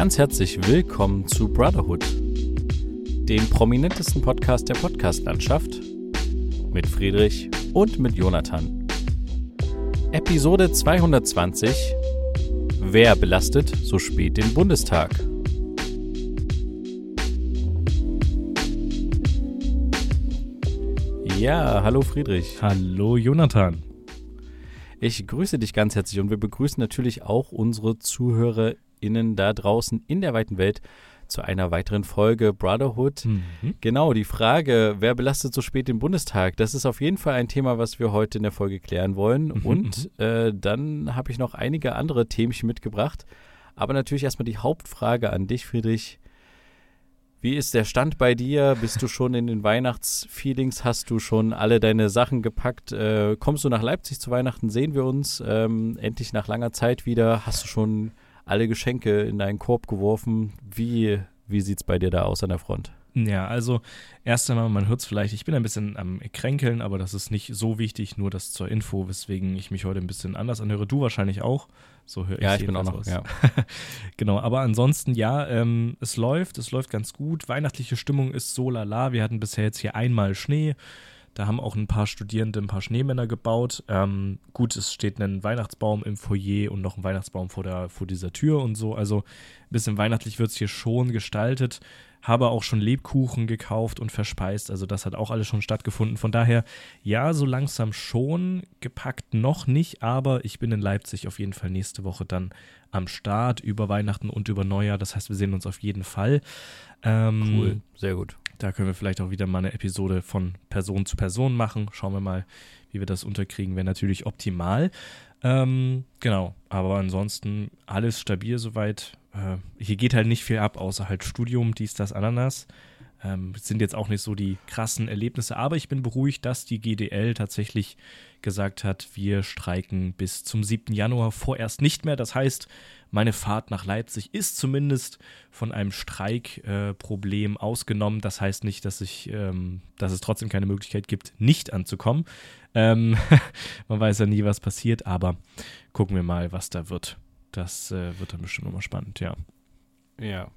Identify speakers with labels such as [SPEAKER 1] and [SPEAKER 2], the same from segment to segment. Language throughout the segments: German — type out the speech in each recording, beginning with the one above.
[SPEAKER 1] Ganz herzlich willkommen zu Brotherhood, dem prominentesten Podcast der Podcastlandschaft, mit Friedrich und mit Jonathan. Episode 220 Wer belastet so spät den Bundestag? Ja, hallo Friedrich.
[SPEAKER 2] Hallo Jonathan.
[SPEAKER 1] Ich grüße dich ganz herzlich und wir begrüßen natürlich auch unsere ZuhörerInnen da draußen in der weiten Welt zu einer weiteren Folge Brotherhood. Mhm. Genau, die Frage, wer belastet so spät den Bundestag? Das ist auf jeden Fall ein Thema, was wir heute in der Folge klären wollen. Mhm. Und äh, dann habe ich noch einige andere Themen mitgebracht. Aber natürlich erstmal die Hauptfrage an dich, Friedrich. Wie ist der Stand bei dir? Bist du schon in den Weihnachtsfeelings? Hast du schon alle deine Sachen gepackt? Äh, kommst du nach Leipzig zu Weihnachten? Sehen wir uns ähm, endlich nach langer Zeit wieder? Hast du schon alle Geschenke in deinen Korb geworfen? Wie, wie sieht es bei dir da aus an der Front?
[SPEAKER 2] Ja, also erst einmal, man hört es vielleicht, ich bin ein bisschen am Kränkeln, aber das ist nicht so wichtig, nur das zur Info, weswegen ich mich heute ein bisschen anders anhöre. Du wahrscheinlich auch. So höre ich
[SPEAKER 1] Ja, ich bin auch noch, ja.
[SPEAKER 2] genau, aber ansonsten, ja, ähm, es läuft, es läuft ganz gut. Weihnachtliche Stimmung ist so lala. Wir hatten bisher jetzt hier einmal Schnee. Da haben auch ein paar Studierende ein paar Schneemänner gebaut. Ähm, gut, es steht ein Weihnachtsbaum im Foyer und noch ein Weihnachtsbaum vor, der, vor dieser Tür und so. Also ein bisschen weihnachtlich wird es hier schon gestaltet habe auch schon Lebkuchen gekauft und verspeist. Also das hat auch alles schon stattgefunden. Von daher, ja, so langsam schon gepackt noch nicht, aber ich bin in Leipzig auf jeden Fall nächste Woche dann am Start über Weihnachten und über Neujahr. Das heißt, wir sehen uns auf jeden Fall.
[SPEAKER 1] Ähm, cool, sehr gut.
[SPEAKER 2] Da können wir vielleicht auch wieder mal eine Episode von Person zu Person machen. Schauen wir mal, wie wir das unterkriegen. Wäre natürlich optimal. Ähm, genau, aber ansonsten alles stabil soweit äh, hier geht halt nicht viel ab, außer halt Studium, dies, das, Ananas. Ähm, sind jetzt auch nicht so die krassen Erlebnisse, aber ich bin beruhigt, dass die GDL tatsächlich gesagt hat, wir streiken bis zum 7. Januar vorerst nicht mehr. Das heißt, meine Fahrt nach Leipzig ist zumindest von einem Streikproblem äh, ausgenommen. Das heißt nicht, dass ich, ähm, dass es trotzdem keine Möglichkeit gibt, nicht anzukommen. Ähm, man weiß ja nie, was passiert, aber gucken wir mal, was da wird. Das äh, wird dann bestimmt nochmal spannend, ja.
[SPEAKER 1] Ja.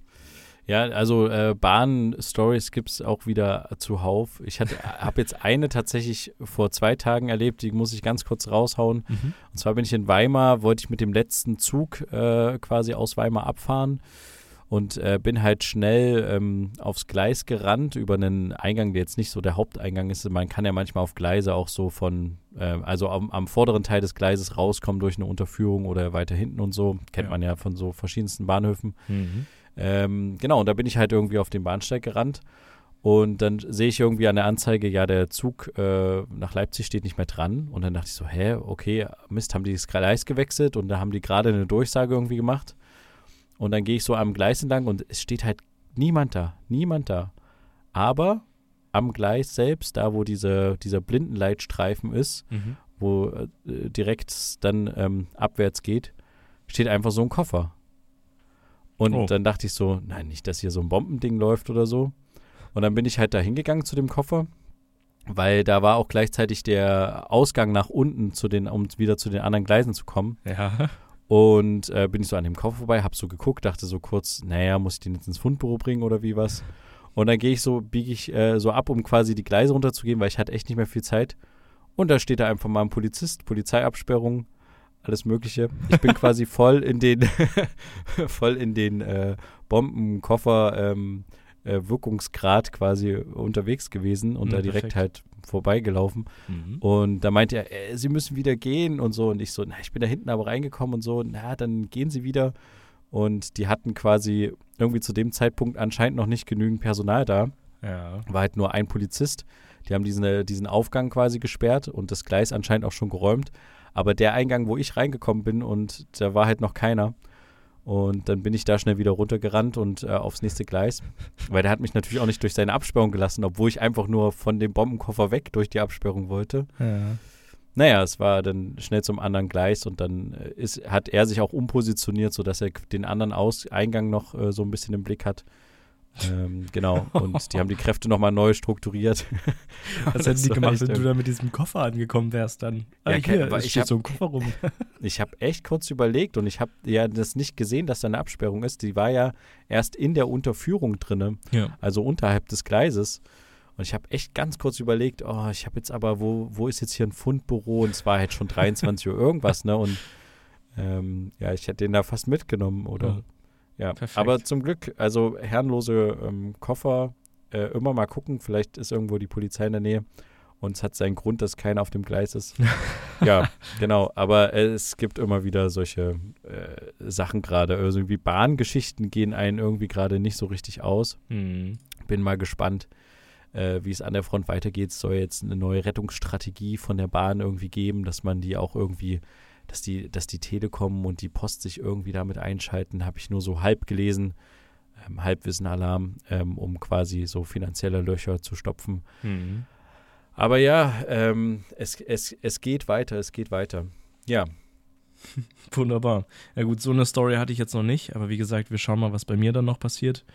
[SPEAKER 1] Ja, also äh, Bahn-Stories gibt es auch wieder zuhauf. Ich habe jetzt eine tatsächlich vor zwei Tagen erlebt, die muss ich ganz kurz raushauen. Mhm. Und zwar bin ich in Weimar, wollte ich mit dem letzten Zug äh, quasi aus Weimar abfahren und äh, bin halt schnell ähm, aufs Gleis gerannt über einen Eingang, der jetzt nicht so der Haupteingang ist. Man kann ja manchmal auf Gleise auch so von, äh, also am, am, vorderen Teil des Gleises rauskommen durch eine Unterführung oder weiter hinten und so. Kennt ja. man ja von so verschiedensten Bahnhöfen. Mhm. Ähm, genau, und da bin ich halt irgendwie auf den Bahnsteig gerannt. Und dann sehe ich irgendwie an der Anzeige, ja, der Zug äh, nach Leipzig steht nicht mehr dran. Und dann dachte ich so, hä, okay, Mist, haben die das Gleis gewechselt und da haben die gerade eine Durchsage irgendwie gemacht. Und dann gehe ich so am Gleis entlang und es steht halt niemand da, niemand da. Aber am Gleis selbst, da wo diese, dieser Blindenleitstreifen ist, mhm. wo äh, direkt dann ähm, abwärts geht, steht einfach so ein Koffer. Und oh. dann dachte ich so, nein, nicht, dass hier so ein Bombending läuft oder so. Und dann bin ich halt da hingegangen zu dem Koffer, weil da war auch gleichzeitig der Ausgang nach unten, zu den, um wieder zu den anderen Gleisen zu kommen.
[SPEAKER 2] Ja.
[SPEAKER 1] Und äh, bin ich so an dem Koffer vorbei, hab so geguckt, dachte so kurz, naja, muss ich den jetzt ins Fundbüro bringen oder wie was? Und dann gehe ich so, biege ich äh, so ab, um quasi die Gleise runterzugehen, weil ich hatte echt nicht mehr viel Zeit. Und da steht da einfach mal ein Polizist, Polizeiabsperrung, alles Mögliche. Ich bin quasi voll in den, voll in den äh, Bombenkoffer ähm, äh, Wirkungsgrad quasi unterwegs gewesen und mhm, da direkt perfekt. halt vorbeigelaufen. Mhm. Und da meinte er, äh, sie müssen wieder gehen und so. Und ich so, na, ich bin da hinten aber reingekommen und so, na, dann gehen sie wieder. Und die hatten quasi irgendwie zu dem Zeitpunkt anscheinend noch nicht genügend Personal da.
[SPEAKER 2] Ja.
[SPEAKER 1] War halt nur ein Polizist. Die haben diesen, diesen Aufgang quasi gesperrt und das Gleis anscheinend auch schon geräumt. Aber der Eingang, wo ich reingekommen bin und da war halt noch keiner. Und dann bin ich da schnell wieder runtergerannt und äh, aufs nächste Gleis. Weil der hat mich natürlich auch nicht durch seine Absperrung gelassen, obwohl ich einfach nur von dem Bombenkoffer weg durch die Absperrung wollte.
[SPEAKER 2] Ja.
[SPEAKER 1] Naja, es war dann schnell zum anderen Gleis und dann äh, ist, hat er sich auch umpositioniert, sodass er den anderen Aus Eingang noch äh, so ein bisschen im Blick hat. Ähm, genau, und die haben die Kräfte nochmal neu strukturiert.
[SPEAKER 2] Was hätten die gemacht, wenn du da mit diesem Koffer angekommen wärst dann?
[SPEAKER 1] Ah, ja, hier,
[SPEAKER 2] ich steht hab, so ein Koffer rum.
[SPEAKER 1] ich habe echt kurz überlegt und ich habe ja das nicht gesehen, dass da eine Absperrung ist. Die war ja erst in der Unterführung drinne,
[SPEAKER 2] ja.
[SPEAKER 1] also unterhalb des Gleises. Und ich habe echt ganz kurz überlegt, oh, ich habe jetzt aber, wo, wo ist jetzt hier ein Fundbüro? Und es war halt schon 23 Uhr irgendwas, ne? Und ähm, ja, ich hätte den da fast mitgenommen, oder? Ja, ja. aber zum Glück, also herrenlose ähm, Koffer, äh, immer mal gucken, vielleicht ist irgendwo die Polizei in der Nähe und es hat seinen Grund, dass keiner auf dem Gleis ist. ja, genau, aber es gibt immer wieder solche äh, Sachen gerade, also irgendwie Bahngeschichten gehen einen irgendwie gerade nicht so richtig aus.
[SPEAKER 2] Mhm.
[SPEAKER 1] Bin mal gespannt äh, wie es an der Front weitergeht. Es soll jetzt eine neue Rettungsstrategie von der Bahn irgendwie geben, dass man die auch irgendwie, dass die, dass die Telekom und die Post sich irgendwie damit einschalten, habe ich nur so halb gelesen. Ähm, Halbwissen-Alarm, ähm, um quasi so finanzielle Löcher zu stopfen.
[SPEAKER 2] Mhm.
[SPEAKER 1] Aber ja, ähm, es, es, es geht weiter, es geht weiter. Ja.
[SPEAKER 2] Wunderbar. Ja gut, so eine Story hatte ich jetzt noch nicht, aber wie gesagt, wir schauen mal, was bei mir dann noch passiert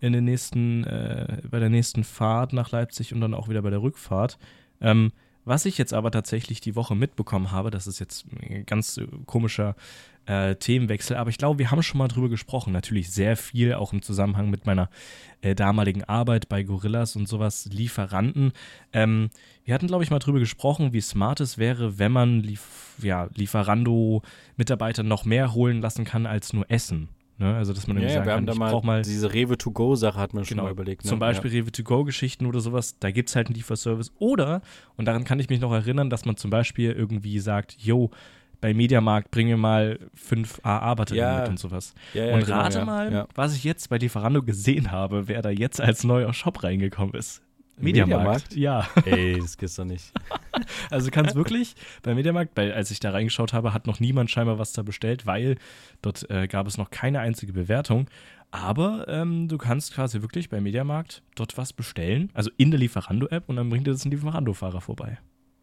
[SPEAKER 2] in den nächsten, äh, bei der nächsten Fahrt nach Leipzig und dann auch wieder bei der Rückfahrt. Ähm, was ich jetzt aber tatsächlich die Woche mitbekommen habe, das ist jetzt ein ganz komischer äh, Themenwechsel, aber ich glaube, wir haben schon mal drüber gesprochen. Natürlich sehr viel, auch im Zusammenhang mit meiner äh, damaligen Arbeit bei Gorillas und sowas, Lieferanten. Ähm, wir hatten, glaube ich, mal drüber gesprochen, wie smart es wäre, wenn man Lief ja, Lieferando-Mitarbeiter noch mehr holen lassen kann als nur Essen. Ne? Also, dass man
[SPEAKER 1] irgendwie
[SPEAKER 2] ja,
[SPEAKER 1] sagen
[SPEAKER 2] kann,
[SPEAKER 1] ich brauche mal diese Rewe-to-go-Sache hat man
[SPEAKER 2] genau,
[SPEAKER 1] schon mal überlegt. Ne?
[SPEAKER 2] Zum Beispiel ja. Rewe-to-go-Geschichten oder sowas, da gibt es halt einen Lieferservice. Oder, und daran kann ich mich noch erinnern, dass man zum Beispiel irgendwie sagt, yo, bei Mediamarkt bring mir mal fünf AA-Batterien
[SPEAKER 1] ja.
[SPEAKER 2] mit und sowas.
[SPEAKER 1] Ja,
[SPEAKER 2] und
[SPEAKER 1] genau,
[SPEAKER 2] rate mal, was ich jetzt bei Lieferando gesehen habe, wer da jetzt als neuer Shop reingekommen ist. Mediamarkt.
[SPEAKER 1] Mediamarkt?
[SPEAKER 2] Ja.
[SPEAKER 1] Ey, das gibt's doch nicht.
[SPEAKER 2] also kann es wirklich bei Mediamarkt, weil als ich da reingeschaut habe, hat noch niemand scheinbar was da bestellt, weil dort äh, gab es noch keine einzige Bewertung. Aber ähm, du kannst quasi wirklich bei Mediamarkt dort was bestellen, also in der Lieferando-App und dann bringt dir das ein Lieferando-Fahrer vorbei.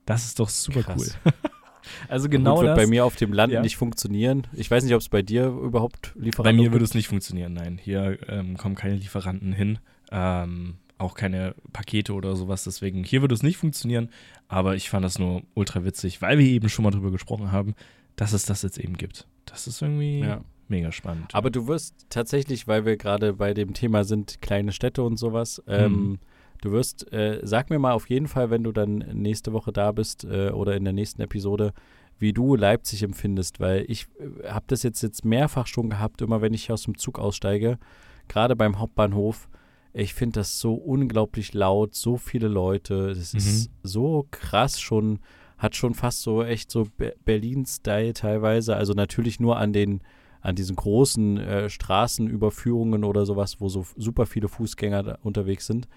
[SPEAKER 2] Das ist doch super
[SPEAKER 1] Krass.
[SPEAKER 2] cool. also genau
[SPEAKER 1] Gut, wird
[SPEAKER 2] das.
[SPEAKER 1] bei mir auf dem Land
[SPEAKER 2] Ja.
[SPEAKER 1] nicht funktionieren. Ich weiß nicht, ob es bei dir überhaupt Lieferando
[SPEAKER 2] Bei mir würde es nicht funktionieren, nein. Hier ähm, kommen keine Lieferanten hin. Ähm, auch keine Pakete oder sowas. Deswegen, hier würde es nicht funktionieren. Aber ich fand das nur ultra witzig, weil wir eben schon mal drüber gesprochen haben, dass es das jetzt eben gibt. Das ist irgendwie
[SPEAKER 1] Ja.
[SPEAKER 2] mega spannend.
[SPEAKER 1] Aber du wirst tatsächlich, weil wir gerade bei dem Thema sind, kleine Städte und sowas, ähm,
[SPEAKER 2] Mhm.
[SPEAKER 1] du wirst, äh, sag mir mal auf jeden Fall, wenn du dann nächste Woche da bist äh, oder in der nächsten Episode, wie du Leipzig empfindest, weil ich äh, habe das jetzt, jetzt mehrfach schon gehabt, immer wenn ich aus dem Zug aussteige, gerade beim Hauptbahnhof, ich finde das so unglaublich laut, so viele Leute, das ist so krass schon, hat schon fast so echt so Be- Berlin-Style teilweise, also natürlich nur an den an diesen großen äh, Straßenüberführungen oder sowas, wo so super viele Fußgänger unterwegs sind.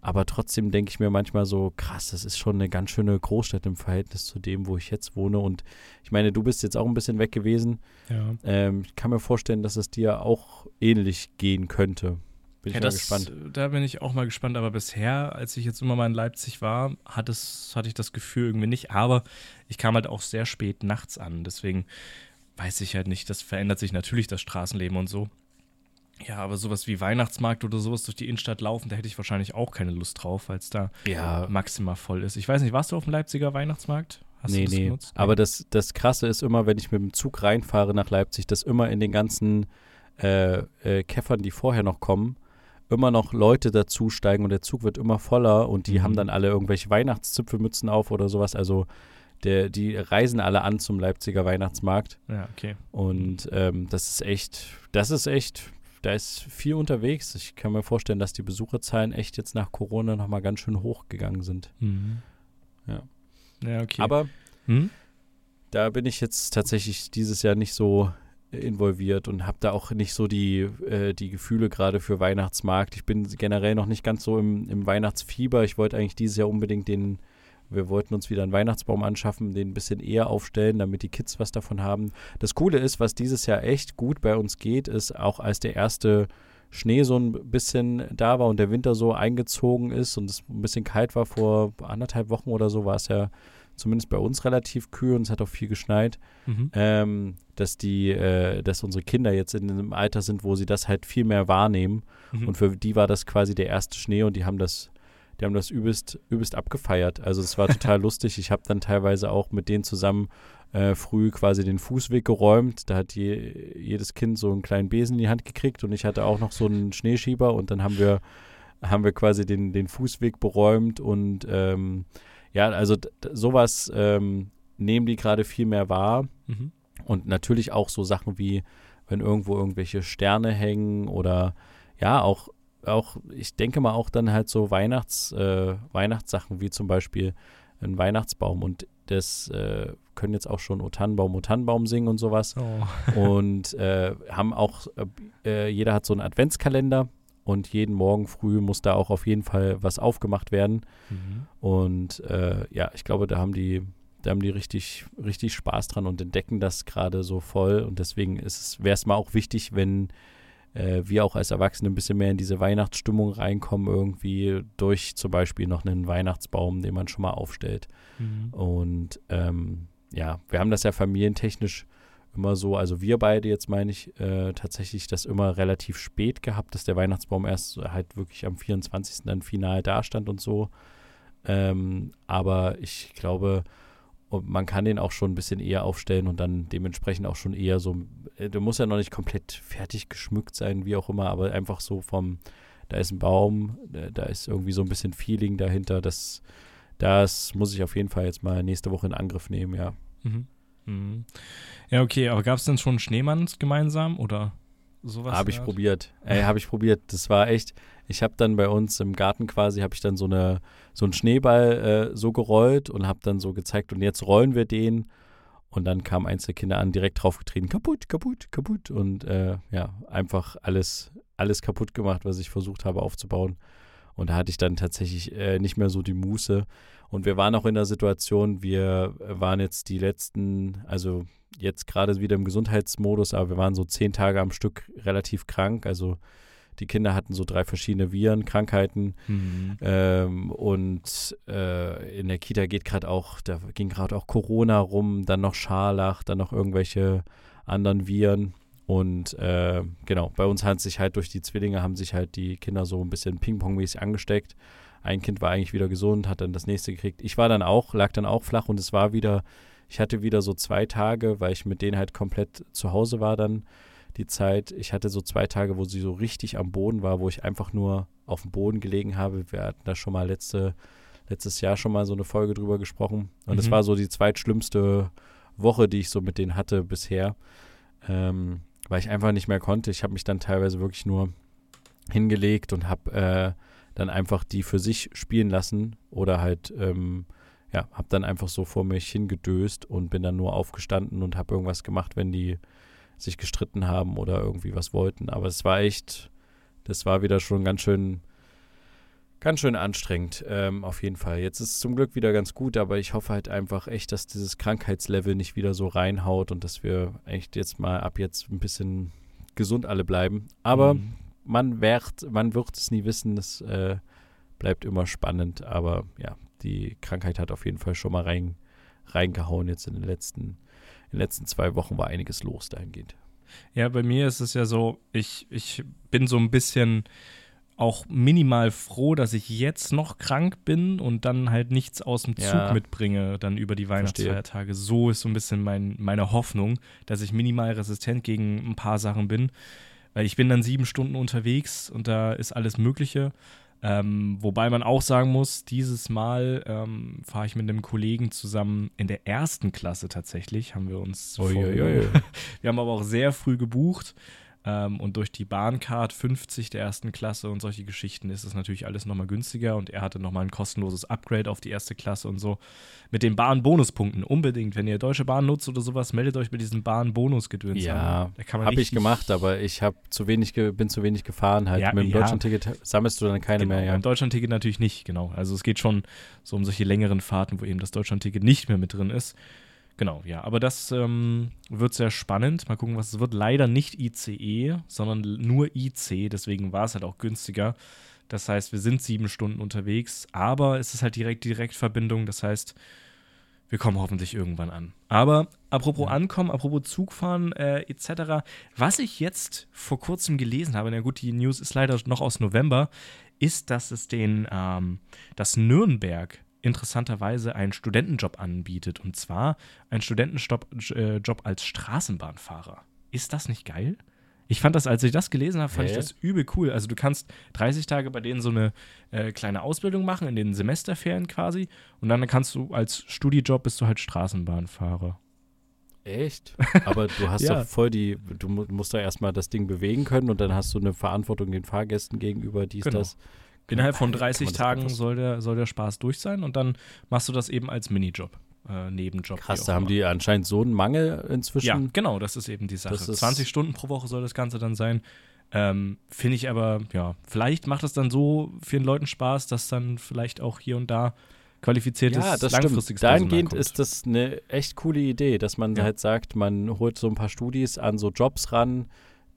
[SPEAKER 1] Aber trotzdem denke ich mir manchmal so, krass, das ist schon eine ganz schöne Großstadt im Verhältnis zu dem, wo ich jetzt wohne. Und ich meine, du bist jetzt auch ein bisschen weg gewesen.
[SPEAKER 2] ja.
[SPEAKER 1] Ähm, ich kann mir vorstellen, dass es dir auch ähnlich gehen könnte. Bin ich
[SPEAKER 2] Ja,
[SPEAKER 1] mal
[SPEAKER 2] das,
[SPEAKER 1] gespannt.
[SPEAKER 2] Da bin ich auch mal gespannt. Aber bisher, als ich jetzt immer mal in Leipzig war, hat es, hatte ich das Gefühl irgendwie nicht. Aber ich kam halt auch sehr spät nachts an. Deswegen weiß ich halt nicht. Das verändert sich natürlich, das Straßenleben und so. Ja, aber sowas wie Weihnachtsmarkt oder sowas durch die Innenstadt laufen, da hätte ich wahrscheinlich auch keine Lust drauf, weil es da
[SPEAKER 1] Ja,
[SPEAKER 2] maximal voll ist. Ich weiß nicht, warst du auf dem Leipziger Weihnachtsmarkt? Hast
[SPEAKER 1] nee,
[SPEAKER 2] du das
[SPEAKER 1] nee.
[SPEAKER 2] genutzt?
[SPEAKER 1] Aber das, das Krasse ist immer, wenn ich mit dem Zug reinfahre nach Leipzig, dass immer in den ganzen äh, äh, Käffern, die vorher noch kommen, immer noch Leute dazusteigen und der Zug wird immer voller und die
[SPEAKER 2] Mhm.
[SPEAKER 1] haben dann alle irgendwelche Weihnachtszipfelmützen auf oder sowas. Also der, die reisen alle an zum Leipziger Weihnachtsmarkt
[SPEAKER 2] Ja, okay.
[SPEAKER 1] und ähm, das ist echt, das ist echt, da ist viel unterwegs. Ich kann mir vorstellen, dass die Besucherzahlen echt jetzt nach Corona nochmal ganz schön hochgegangen sind.
[SPEAKER 2] Mhm.
[SPEAKER 1] Ja.
[SPEAKER 2] Ja, okay.
[SPEAKER 1] Aber
[SPEAKER 2] hm?
[SPEAKER 1] da bin ich jetzt tatsächlich dieses Jahr nicht so involviert und habe da auch nicht so die, äh, die Gefühle gerade für Weihnachtsmarkt. Ich bin generell noch nicht ganz so im, im Weihnachtsfieber. Ich wollte eigentlich dieses Jahr unbedingt den, wir wollten uns wieder einen Weihnachtsbaum anschaffen, den ein bisschen eher aufstellen, damit die Kids was davon haben. Das Coole ist, was dieses Jahr echt gut bei uns geht, ist auch als der erste Schnee so ein bisschen da war und der Winter so eingezogen ist und es ein bisschen kalt war vor anderthalb Wochen oder so, war es ja zumindest bei uns relativ kühl und es hat auch viel geschneit, mhm. ähm, dass die, äh, dass unsere Kinder jetzt in einem Alter sind, wo sie das halt viel mehr wahrnehmen. Mhm. Und für die war das quasi der erste Schnee und die haben das, die haben das übelst, übelst abgefeiert. Also es war total lustig. Ich habe dann teilweise auch mit denen zusammen äh, früh quasi den Fußweg geräumt. Da hat je, jedes Kind so einen kleinen Besen in die Hand gekriegt und ich hatte auch noch so einen Schneeschieber und dann haben wir, haben wir quasi den, den Fußweg beräumt und ähm, ja, also sowas ähm, nehmen die gerade viel mehr wahr. Mhm. Und natürlich auch so Sachen wie, wenn irgendwo irgendwelche Sterne hängen oder ja, auch, auch, ich denke mal auch dann halt so Weihnachts, äh, Weihnachtssachen wie zum Beispiel ein Weihnachtsbaum und das äh, können jetzt auch schon O Tannenbaum, O Tannenbaum singen und sowas. Oh. und äh, haben auch, äh, jeder hat so einen Adventskalender und jeden Morgen früh muss da auch auf jeden Fall was aufgemacht werden. Mhm. Und äh, ja, ich glaube, da haben die, da haben die richtig, richtig Spaß dran und entdecken das gerade so voll. Und deswegen wäre es mal auch wichtig, wenn äh, wir auch als Erwachsene ein bisschen mehr in diese Weihnachtsstimmung reinkommen, irgendwie durch zum Beispiel noch einen Weihnachtsbaum, den man schon mal aufstellt. Mhm. Und ähm, ja, wir haben das ja familientechnisch immer so, also wir beide jetzt meine ich äh, tatsächlich das immer relativ spät gehabt, dass der Weihnachtsbaum erst halt wirklich am 24. dann final dastand und so. Ähm, aber ich glaube, man kann den auch schon ein bisschen eher aufstellen und dann dementsprechend auch schon eher so, äh, der muss ja noch nicht komplett fertig geschmückt sein, wie auch immer, aber einfach so vom, da ist ein Baum, da ist irgendwie so ein bisschen Feeling dahinter, das, das muss ich auf jeden Fall jetzt mal nächste Woche in Angriff nehmen, ja. Mhm.
[SPEAKER 2] Mhm. Ja, okay, aber gab es denn schon Schneemanns gemeinsam oder sowas?
[SPEAKER 1] Habe ich probiert. Ey, habe ich probiert. Das war echt. Ich habe dann bei uns im Garten quasi, habe ich dann so eine so einen Schneeball äh, so gerollt und habe dann so gezeigt und jetzt rollen wir den. Und dann kamen Einzelkinder an, direkt draufgetreten, kaputt, kaputt, kaputt. Und äh, ja, einfach alles, alles kaputt gemacht, was ich versucht habe aufzubauen. Und da hatte ich dann tatsächlich äh, nicht mehr so die Muße. Und wir waren auch in der Situation, wir waren jetzt die letzten, also jetzt gerade wieder im Gesundheitsmodus, aber wir waren so zehn Tage am Stück relativ krank. Also die Kinder hatten so drei verschiedene Viren, Krankheiten. Mhm. Ähm, und äh, in der Kita geht gerade auch, da ging gerade auch Corona rum, dann noch Scharlach, dann noch irgendwelche anderen Viren. Und äh, genau, bei uns hat sich halt durch die Zwillinge haben sich halt die Kinder so ein bisschen Ping-Pong-mäßig angesteckt. Ein Kind war eigentlich wieder gesund, hat dann das nächste gekriegt. Ich war dann auch, lag dann auch flach und es war wieder, ich hatte wieder so zwei Tage, weil ich mit denen halt komplett zu Hause war dann die Zeit. Ich hatte so zwei Tage, wo sie so richtig am Boden war, wo ich einfach nur auf dem Boden gelegen habe. Wir hatten da schon mal letzte, letztes Jahr schon mal so eine Folge drüber gesprochen. Und es mhm. war so die zweitschlimmste Woche, die ich so mit denen hatte bisher. Ähm, weil ich einfach nicht mehr konnte. Ich habe mich dann teilweise wirklich nur hingelegt und habe äh, dann einfach die für sich spielen lassen oder halt, ähm, ja, habe dann einfach so vor mich hingedöst und bin dann nur aufgestanden und habe irgendwas gemacht, wenn die sich gestritten haben oder irgendwie was wollten. Aber es war echt, das war wieder schon ganz schön, ganz schön anstrengend, ähm, auf jeden Fall. Jetzt ist es zum Glück wieder ganz gut, aber ich hoffe halt einfach echt, dass dieses Krankheitslevel nicht wieder so reinhaut und dass wir echt jetzt mal ab jetzt ein bisschen gesund alle bleiben. Aber mhm man wird, man wird es nie wissen. Es äh, bleibt immer spannend. Aber ja, die Krankheit hat auf jeden Fall schon mal rein, reingehauen. Jetzt in den letzten, in den letzten zwei Wochen war einiges los dahingehend.
[SPEAKER 2] Ja, bei mir ist es ja so, ich, ich bin so ein bisschen auch minimal froh, dass ich jetzt noch krank bin und dann halt nichts aus dem Zug ja. mitbringe, dann über die Weihnachtsfeiertage. So ist so ein bisschen mein, meine Hoffnung, dass ich minimal resistent gegen ein paar Sachen bin. Weil ich bin dann sieben Stunden unterwegs und da ist alles Mögliche. Ähm, wobei man auch sagen muss, dieses Mal ähm, fahre ich mit einem Kollegen zusammen in der ersten Klasse tatsächlich, haben wir uns. Oi, oi, oi. wir haben aber auch sehr früh gebucht. Ähm, und durch die Bahncard 50 der ersten Klasse und solche Geschichten ist es natürlich alles nochmal günstiger. Und er hatte nochmal ein kostenloses Upgrade auf die erste Klasse und so. Mit den Bahn-Bonuspunkten unbedingt. Wenn ihr Deutsche Bahn nutzt oder sowas, meldet euch mit diesen Bahn-Bonus-Gedöns
[SPEAKER 1] ja, an. habe ich gemacht, aber ich zu wenig bin zu wenig gefahren. Halt ja, mit dem ja. Deutschland-Ticket sammelst du dann keine
[SPEAKER 2] genau,
[SPEAKER 1] mehr. Ja.
[SPEAKER 2] Beim Deutschland-Ticket natürlich nicht, genau. Also es geht schon so um solche längeren Fahrten, wo eben das Deutschland-Ticket nicht mehr mit drin ist. Genau, ja. Aber das ähm, wird sehr spannend. Mal gucken, was es wird. Leider nicht ICE, sondern nur IC. Deswegen war es halt auch günstiger. Das heißt, wir sind sieben Stunden unterwegs, aber es ist halt direkt Direktverbindung. Das heißt, wir kommen hoffentlich irgendwann an. Aber apropos ja. Ankommen, apropos Zugfahren äh, etc., was ich jetzt vor kurzem gelesen habe, na gut, die News ist leider noch aus November, ist, dass es den, ähm, dass Nürnberg interessanterweise einen Studentenjob anbietet. Und zwar einen Studentenjob äh, als Straßenbahnfahrer. Ist das nicht geil? Ich fand das, als ich das gelesen habe, fand hey. ich das übel cool. Also du kannst 30 Tage bei denen so eine äh, kleine Ausbildung machen, in den Semesterferien quasi. Und dann kannst du als Studijob bist du halt Straßenbahnfahrer.
[SPEAKER 1] Echt? Aber du hast ja. doch voll die, du musst doch erstmal das Ding bewegen können und dann hast du eine Verantwortung den Fahrgästen gegenüber, dies, genau. das.
[SPEAKER 2] Innerhalb von 30 Tagen soll der, soll der Spaß durch sein und dann machst du das eben als Minijob äh, Nebenjob.
[SPEAKER 1] Krass, da haben die anscheinend so einen Mangel inzwischen. Ja,
[SPEAKER 2] genau, das ist eben die Sache. 20 Stunden pro Woche soll das Ganze dann sein. Ähm, Finde ich aber, ja, vielleicht macht es dann so vielen Leuten Spaß, dass dann vielleicht auch hier und da qualifiziertes, ja, das langfristiges
[SPEAKER 1] stimmt. Dahingehend ist das eine echt coole Idee, dass man ja. halt sagt, man holt so ein paar Studis an so Jobs ran,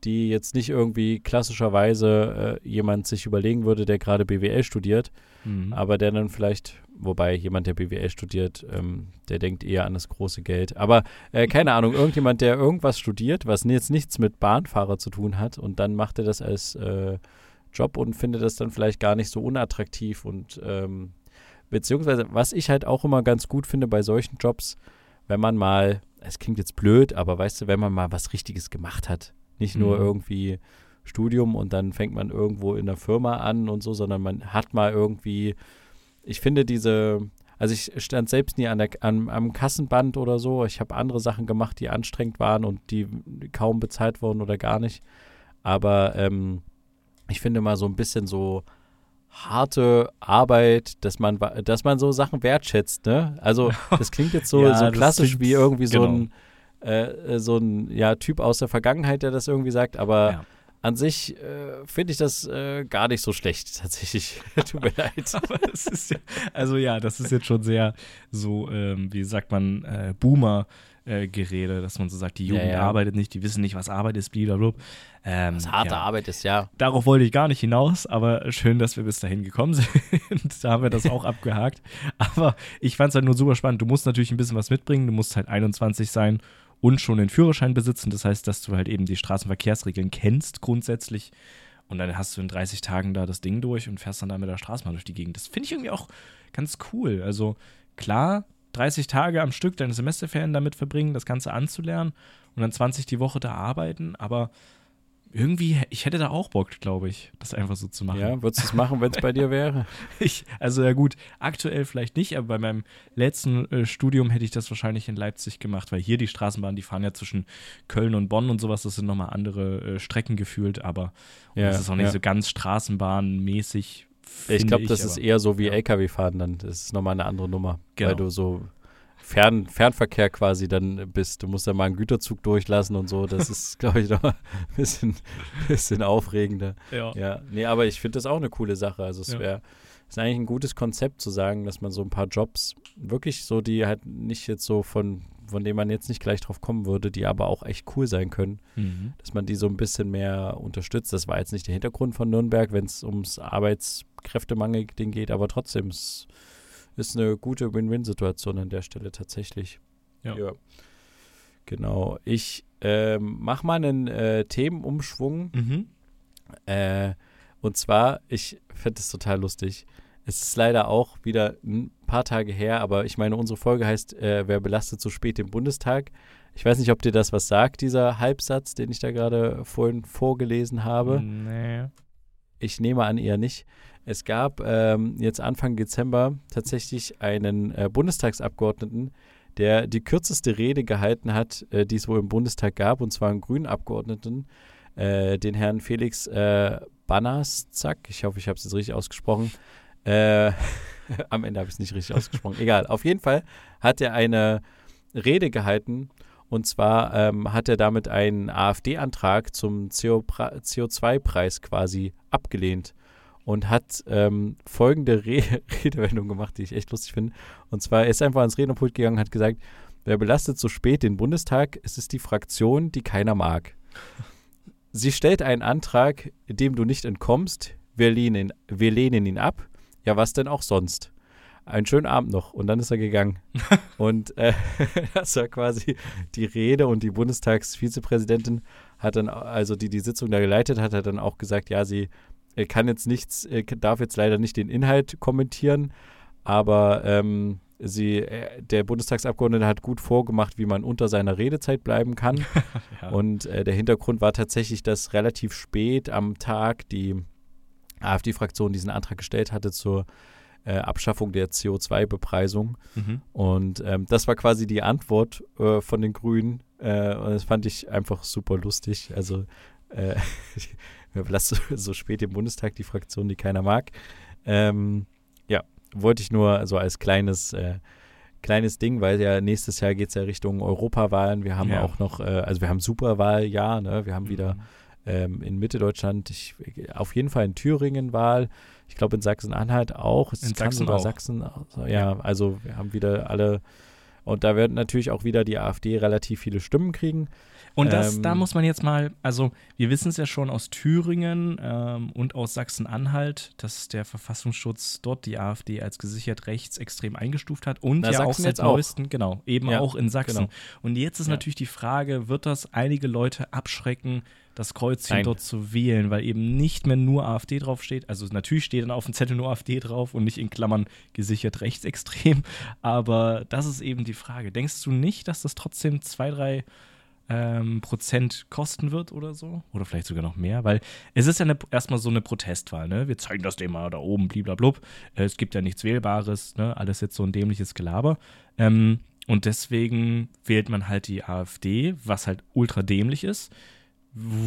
[SPEAKER 1] die jetzt nicht irgendwie klassischerweise äh, jemand sich überlegen würde, der gerade BWL studiert, mhm. aber der dann vielleicht, wobei jemand, der BWL studiert, ähm, der denkt eher an das große Geld. Aber äh, keine Ahnung, irgendjemand, der irgendwas studiert, was jetzt nichts mit Bahnfahrer zu tun hat und dann macht er das als äh, Job und findet das dann vielleicht gar nicht so unattraktiv und ähm, beziehungsweise, was ich halt auch immer ganz gut finde bei solchen Jobs, wenn man mal, es klingt jetzt blöd, aber weißt du, wenn man mal was Richtiges gemacht hat, nicht nur mhm. irgendwie Studium und dann fängt man irgendwo in der Firma an und so, sondern man hat mal irgendwie, ich finde diese, also ich stand selbst nie an der, an, am Kassenband oder so. Ich habe andere Sachen gemacht, die anstrengend waren und die kaum bezahlt wurden oder gar nicht. Aber ähm, ich finde mal so ein bisschen so harte Arbeit, dass man, dass man so Sachen wertschätzt, ne? Also das klingt jetzt so, ja, so klassisch wie irgendwie genau. so ein äh, so ein ja, Typ aus der Vergangenheit, der das irgendwie sagt, aber ja. an sich äh, finde ich das äh, gar nicht so schlecht, tatsächlich. Tut mir leid.
[SPEAKER 2] aber das ist ja, also ja, das ist jetzt schon sehr so, ähm, wie sagt man, äh, Boomer. Äh, Gerede, dass man so sagt, die Jugend ja, ja. arbeitet nicht, die wissen nicht, was Arbeit ist, blablabla.
[SPEAKER 1] Ähm, was harte ja. Arbeit ist, ja.
[SPEAKER 2] Darauf wollte ich gar nicht hinaus, aber schön, dass wir bis dahin gekommen sind. da haben wir das auch abgehakt. Aber ich fand es halt nur super spannend. Du musst natürlich ein bisschen was mitbringen, du musst halt 21 sein und schon den Führerschein besitzen. Das heißt, dass du halt eben die Straßenverkehrsregeln kennst grundsätzlich. Und dann hast du in 30 Tagen da das Ding durch und fährst dann da mit der Straßenbahn durch die Gegend. Das finde ich irgendwie auch ganz cool. Also klar, 30 Tage am Stück deine Semesterferien damit verbringen, das Ganze anzulernen und dann 20 die Woche da arbeiten, aber irgendwie, ich hätte da auch Bock, glaube ich, das einfach so zu machen.
[SPEAKER 1] Ja, würdest du es machen, wenn es bei dir wäre?
[SPEAKER 2] Ich, also ja gut, aktuell vielleicht nicht, aber bei meinem letzten äh, Studium hätte ich das wahrscheinlich in Leipzig gemacht, weil hier die Straßenbahnen, die fahren ja zwischen Köln und Bonn und sowas, das sind nochmal andere äh, Strecken gefühlt, aber ja, das ist auch nicht ja. so ganz straßenbahnmäßig.
[SPEAKER 1] Ich glaube, das ist eher so wie ja. LKW-Fahren dann. Das ist nochmal eine andere Nummer, genau. weil du so Fern, Fernverkehr quasi dann bist. Du musst ja mal einen Güterzug durchlassen und so. Das ist, glaube ich, noch ein bisschen, bisschen aufregender. Ja. ja. Nee, aber ich finde das auch eine coole Sache. Also es wäre ist eigentlich ein gutes Konzept zu sagen, dass man so ein paar Jobs wirklich so, die halt nicht jetzt so von, von denen man jetzt nicht gleich drauf kommen würde, die aber auch echt cool sein können, mhm. dass man die so ein bisschen mehr unterstützt. Das war jetzt nicht der Hintergrund von Nürnberg, wenn es ums Arbeitskräftemangel-Ding geht, aber trotzdem ist ist eine gute Win-Win-Situation an der Stelle tatsächlich. Ja. ja. Genau. Ich ähm, mache mal einen äh, Themenumschwung. Mhm. Äh, und zwar, ich finde es total lustig. Es ist leider auch wieder ein paar Tage her, aber ich meine, unsere Folge heißt, äh, wer belastet so spät im Bundestag? Ich weiß nicht, ob dir das was sagt, dieser Halbsatz, den ich da gerade vorhin vorgelesen habe. Nee. Ich nehme an, eher nicht. Es gab ähm, jetzt Anfang Dezember tatsächlich einen äh, Bundestagsabgeordneten, der die kürzeste Rede gehalten hat, äh, die es wohl im Bundestag gab, und zwar einen grünen Abgeordneten, äh, den Herrn Felix äh, Banaszak. Ich hoffe, ich habe es jetzt richtig ausgesprochen. Äh, am Ende habe ich es nicht richtig ausgesprochen. Egal. Auf jeden Fall hat er eine Rede gehalten. Und zwar ähm, hat er damit einen AfD-Antrag zum CO2-Preis quasi abgelehnt und hat ähm, folgende Re Redewendung gemacht, die ich echt lustig finde. Und zwar, ist einfach ans Rednerpult gegangen und hat gesagt, wer belastet so spät den Bundestag? Es ist die Fraktion, die keiner mag. Sie stellt einen Antrag, dem du nicht entkommst. Wir lehnen, wir lehnen ihn ab. Ja, was denn auch sonst? Einen schönen Abend noch. Und dann ist er gegangen. und äh, das war quasi die Rede und die Bundestagsvizepräsidentin hat dann, also die die Sitzung da geleitet hat, hat dann auch gesagt, ja, sie kann jetzt nichts, darf jetzt leider nicht den Inhalt kommentieren, aber ähm, sie, äh, der Bundestagsabgeordnete hat gut vorgemacht, wie man unter seiner Redezeit bleiben kann. ja. Und äh, der Hintergrund war tatsächlich, dass relativ spät am Tag die AfD-Fraktion diesen Antrag gestellt hatte zur äh, Abschaffung der CO2-Bepreisung. Mhm. Und ähm, das war quasi die Antwort äh, von den Grünen. Äh, und das fand ich einfach super lustig. Also äh, lass so, so spät im Bundestag die Fraktion, die keiner mag. Ähm, ja, wollte ich nur so als kleines, äh, kleines Ding, weil ja nächstes Jahr geht es ja Richtung Europawahlen. Wir haben ja. auch noch, äh, also wir haben Superwahljahr, ne? Wir haben mhm. wieder ähm, in Mitteldeutschland, ich, auf jeden Fall in Thüringen Wahl. Ich glaube in Sachsen-Anhalt auch. Es
[SPEAKER 2] in Sachsen auch.
[SPEAKER 1] Sachsen. Also, ja, also wir haben wieder alle und da wird natürlich auch wieder die AfD relativ viele Stimmen kriegen.
[SPEAKER 2] Und das, ähm, da muss man jetzt mal, also wir wissen es ja schon aus Thüringen ähm, und aus Sachsen-Anhalt, dass der Verfassungsschutz dort die AfD als gesichert rechtsextrem eingestuft hat und Na, ja Sachsen auch seit neuesten, genau, eben ja, auch in Sachsen. Genau. Und jetzt ist ja. natürlich die Frage, wird das einige Leute abschrecken, das Kreuzchen Nein. dort zu wählen, weil eben nicht mehr nur AfD draufsteht. Also natürlich steht dann auf dem Zettel nur AfD drauf und nicht in Klammern gesichert rechtsextrem. Aber das ist eben die Frage. Denkst du nicht, dass das trotzdem zwei, drei ähm, Prozent kosten wird oder so. Oder vielleicht sogar noch mehr, weil es ist ja eine, erstmal so eine Protestwahl, ne? Wir zeigen das mal da oben, bliblablub. Es gibt ja nichts Wählbares, ne? Alles jetzt so ein dämliches Gelaber. Ähm, und deswegen wählt man halt die AfD, was halt ultra dämlich ist.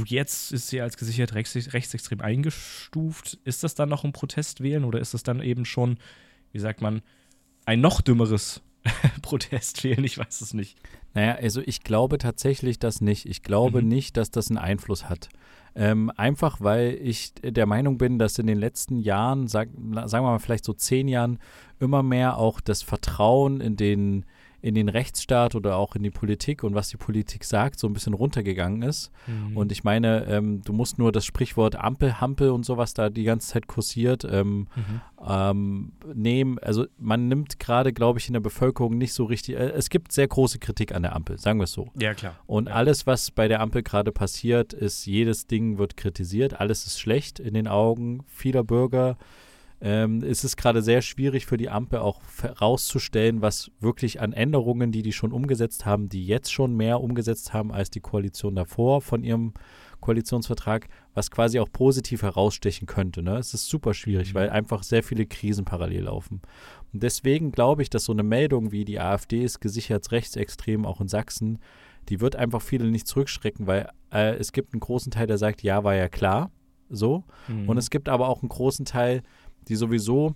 [SPEAKER 2] Jetzt ist sie als gesichert rechts, rechtsextrem eingestuft. Ist das dann noch ein Protestwählen oder ist das dann eben schon, wie sagt man, ein noch dümmeres Protest wählen, ich weiß es nicht.
[SPEAKER 1] Naja, also ich glaube tatsächlich das nicht. Ich glaube mhm. nicht, dass das einen Einfluss hat. Ähm, einfach weil ich der Meinung bin, dass in den letzten Jahren, sag, sagen wir mal vielleicht so zehn Jahren, immer mehr auch das Vertrauen in den in den Rechtsstaat oder auch in die Politik und was die Politik sagt, so ein bisschen runtergegangen ist. Mhm. Und ich meine, ähm, du musst nur das Sprichwort Ampel, Hampel und sowas da die ganze Zeit kursiert ähm, mhm. ähm, nehmen. Also man nimmt gerade, glaube ich, in der Bevölkerung nicht so richtig. Äh, es gibt sehr große Kritik an der Ampel, sagen wir es so.
[SPEAKER 2] Ja, klar.
[SPEAKER 1] Und
[SPEAKER 2] ja.
[SPEAKER 1] alles, was bei der Ampel gerade passiert, ist, jedes Ding wird kritisiert, alles ist schlecht in den Augen vieler Bürger ähm, ist es gerade sehr schwierig für die Ampel auch herauszustellen, was wirklich an Änderungen, die die schon umgesetzt haben, die jetzt schon mehr umgesetzt haben als die Koalition davor von ihrem Koalitionsvertrag, was quasi auch positiv herausstechen könnte. Ne? Es ist super schwierig, mhm. weil einfach sehr viele Krisen parallel laufen. Und deswegen glaube ich, dass so eine Meldung wie die AfD ist gesichert rechtsextrem auch in Sachsen, die wird einfach viele nicht zurückschrecken, weil äh, es gibt einen großen Teil, der sagt, ja, war ja klar, so. Mhm. Und es gibt aber auch einen großen Teil, die sowieso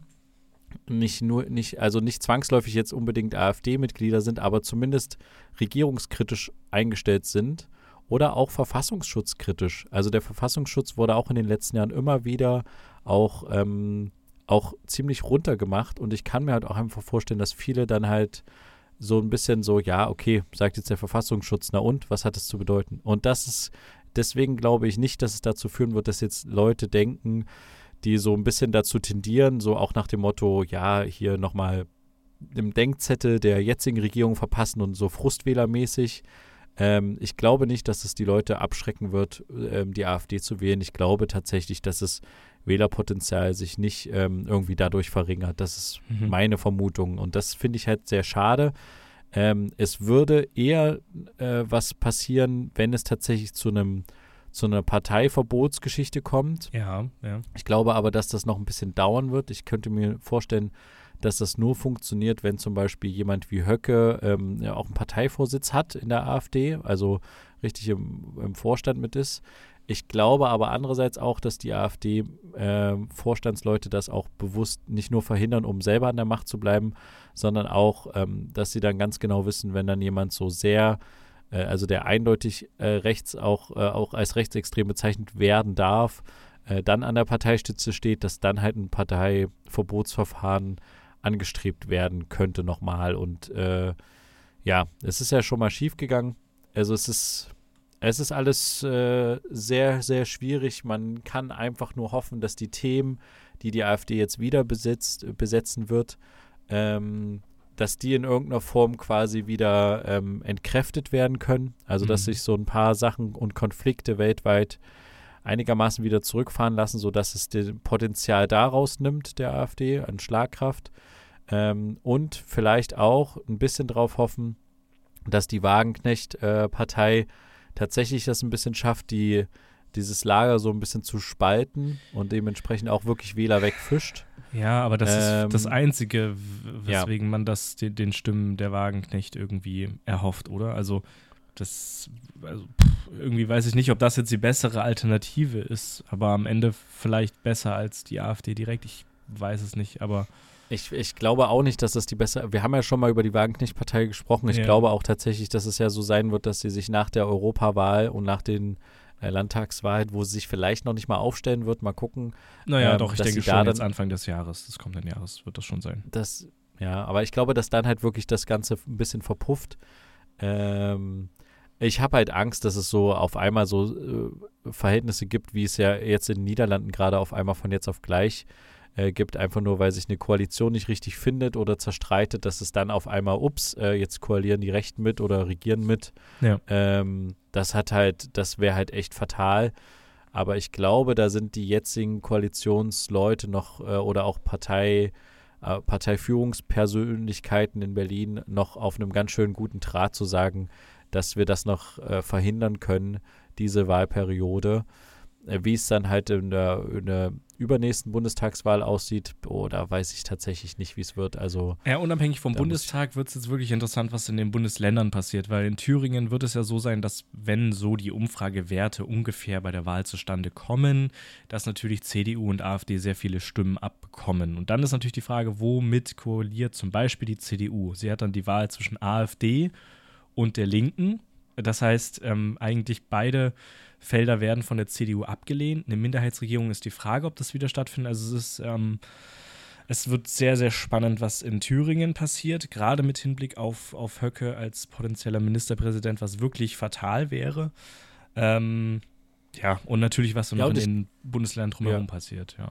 [SPEAKER 1] nicht nur, nicht, also nicht zwangsläufig jetzt unbedingt AfD-Mitglieder sind, aber zumindest regierungskritisch eingestellt sind oder auch verfassungsschutzkritisch. Also der Verfassungsschutz wurde auch in den letzten Jahren immer wieder auch, ähm, auch ziemlich runtergemacht und ich kann mir halt auch einfach vorstellen, dass viele dann halt so ein bisschen so, ja, okay, sagt jetzt der Verfassungsschutz, na und, was hat das zu bedeuten? Und das ist, deswegen glaube ich nicht, dass es dazu führen wird, dass jetzt Leute denken, die so ein bisschen dazu tendieren, so auch nach dem Motto, ja, hier nochmal im Denkzettel der jetzigen Regierung verpassen und so Frustwählermäßig. Ähm, ich glaube nicht, dass es die Leute abschrecken wird, ähm, die AfD zu wählen. Ich glaube tatsächlich, dass es Wählerpotenzial sich nicht ähm, irgendwie dadurch verringert. Das ist mhm. meine Vermutung. Und das finde ich halt sehr schade. Ähm, es würde eher äh, was passieren, wenn es tatsächlich zu einem zu einer Parteiverbotsgeschichte kommt.
[SPEAKER 2] Ja, ja.
[SPEAKER 1] Ich glaube aber, dass das noch ein bisschen dauern wird. Ich könnte mir vorstellen, dass das nur funktioniert, wenn zum Beispiel jemand wie Höcke ähm, ja, auch einen Parteivorsitz hat in der AfD, also richtig im, im, Vorstand mit ist. Ich glaube aber andererseits auch, dass die AfD-Vorstandsleute ähm, äh, das auch bewusst nicht nur verhindern, um selber an der Macht zu bleiben, sondern auch, ähm, dass sie dann ganz genau wissen, wenn dann jemand so sehr äh, also der eindeutig äh, rechts auch, äh, auch als rechtsextrem bezeichnet werden darf, äh, dann an der Parteistütze steht, dass dann halt ein Parteiverbotsverfahren angestrebt werden könnte nochmal. Und äh, ja, es ist ja schon mal schief gegangen. Also es ist, es ist alles äh, sehr, sehr schwierig. Man kann einfach nur hoffen, dass die Themen, die die AfD jetzt wieder besitzt, besetzen wird, ähm, dass die in irgendeiner Form quasi wieder ähm, entkräftet werden können. Also dass
[SPEAKER 2] Mhm.
[SPEAKER 1] sich so ein paar Sachen und Konflikte weltweit einigermaßen wieder zurückfahren lassen, sodass es den Potenzial daraus nimmt, der AfD, an Schlagkraft. Ähm, und vielleicht auch ein bisschen drauf hoffen, dass die Wagenknecht-Partei tatsächlich das ein bisschen schafft, die, dieses Lager so ein bisschen zu spalten und dementsprechend auch wirklich Wähler wegfischt.
[SPEAKER 2] Ja, aber das
[SPEAKER 1] Ähm,
[SPEAKER 2] ist das Einzige, w-
[SPEAKER 1] ja.
[SPEAKER 2] weswegen man das den, den Stimmen der Wagenknecht irgendwie erhofft, oder? Also das, also pff, irgendwie weiß ich nicht, ob das jetzt die bessere Alternative ist, aber am Ende vielleicht besser als die AfD direkt. Ich weiß es nicht, aber
[SPEAKER 1] Ich, ich glaube auch nicht, dass das die bessere. Wir haben ja schon mal über die Wagenknecht-Partei gesprochen. Ich
[SPEAKER 2] Ja.
[SPEAKER 1] glaube auch tatsächlich, dass es ja so sein wird, dass sie sich nach der Europawahl und nach den äh, Landtagswahlen, wo sie sich vielleicht noch nicht mal aufstellen wird, mal gucken.
[SPEAKER 2] naja,
[SPEAKER 1] Ähm,
[SPEAKER 2] doch, ich denke
[SPEAKER 1] da
[SPEAKER 2] schon jetzt Anfang des Jahres, des kommenden Jahres wird das schon sein.
[SPEAKER 1] Das, ja, aber ich glaube, dass dann halt wirklich das Ganze ein bisschen verpufft. Ähm, ich habe halt Angst, dass es so auf einmal so äh, Verhältnisse gibt, wie es ja jetzt in den Niederlanden gerade auf einmal von jetzt auf gleich äh, gibt, einfach nur, weil sich eine Koalition nicht richtig findet oder zerstreitet, dass es dann auf einmal, ups, äh, jetzt koalieren die Rechten mit oder regieren mit.
[SPEAKER 2] Ja.
[SPEAKER 1] Ähm, das hat halt, das wäre halt echt fatal. Aber ich glaube, da sind die jetzigen Koalitionsleute noch äh, oder auch Partei, äh, Parteiführungspersönlichkeiten in Berlin noch auf einem ganz schön guten Draht zu sagen, dass wir das noch äh, verhindern können, diese Wahlperiode. Äh, wie es dann halt in der, in der übernächsten Bundestagswahl aussieht, oh, da weiß ich tatsächlich nicht, wie es wird. Also
[SPEAKER 2] Ja, unabhängig vom Bundestag wird es jetzt wirklich interessant, was in den Bundesländern passiert, weil in Thüringen wird es ja so sein, dass wenn so die Umfragewerte ungefähr bei der Wahl zustande kommen, dass natürlich CDU und AfD sehr viele Stimmen abbekommen. Und dann ist natürlich die Frage, womit koaliert zum Beispiel die CDU? Sie hat dann die Wahl zwischen AfD und der Linken. Das heißt, ähm, eigentlich beide Felder werden von der CDU abgelehnt. Eine Minderheitsregierung ist die Frage, ob das wieder stattfindet. Also es ist ähm, es wird sehr, sehr spannend, was in Thüringen passiert, gerade mit Hinblick auf, auf Höcke als potenzieller Ministerpräsident, was wirklich fatal wäre. Ähm, ja, und natürlich, was so
[SPEAKER 1] Ja,
[SPEAKER 2] noch in
[SPEAKER 1] ich-
[SPEAKER 2] den Bundesländern drumherum
[SPEAKER 1] Ja.
[SPEAKER 2] passiert, ja.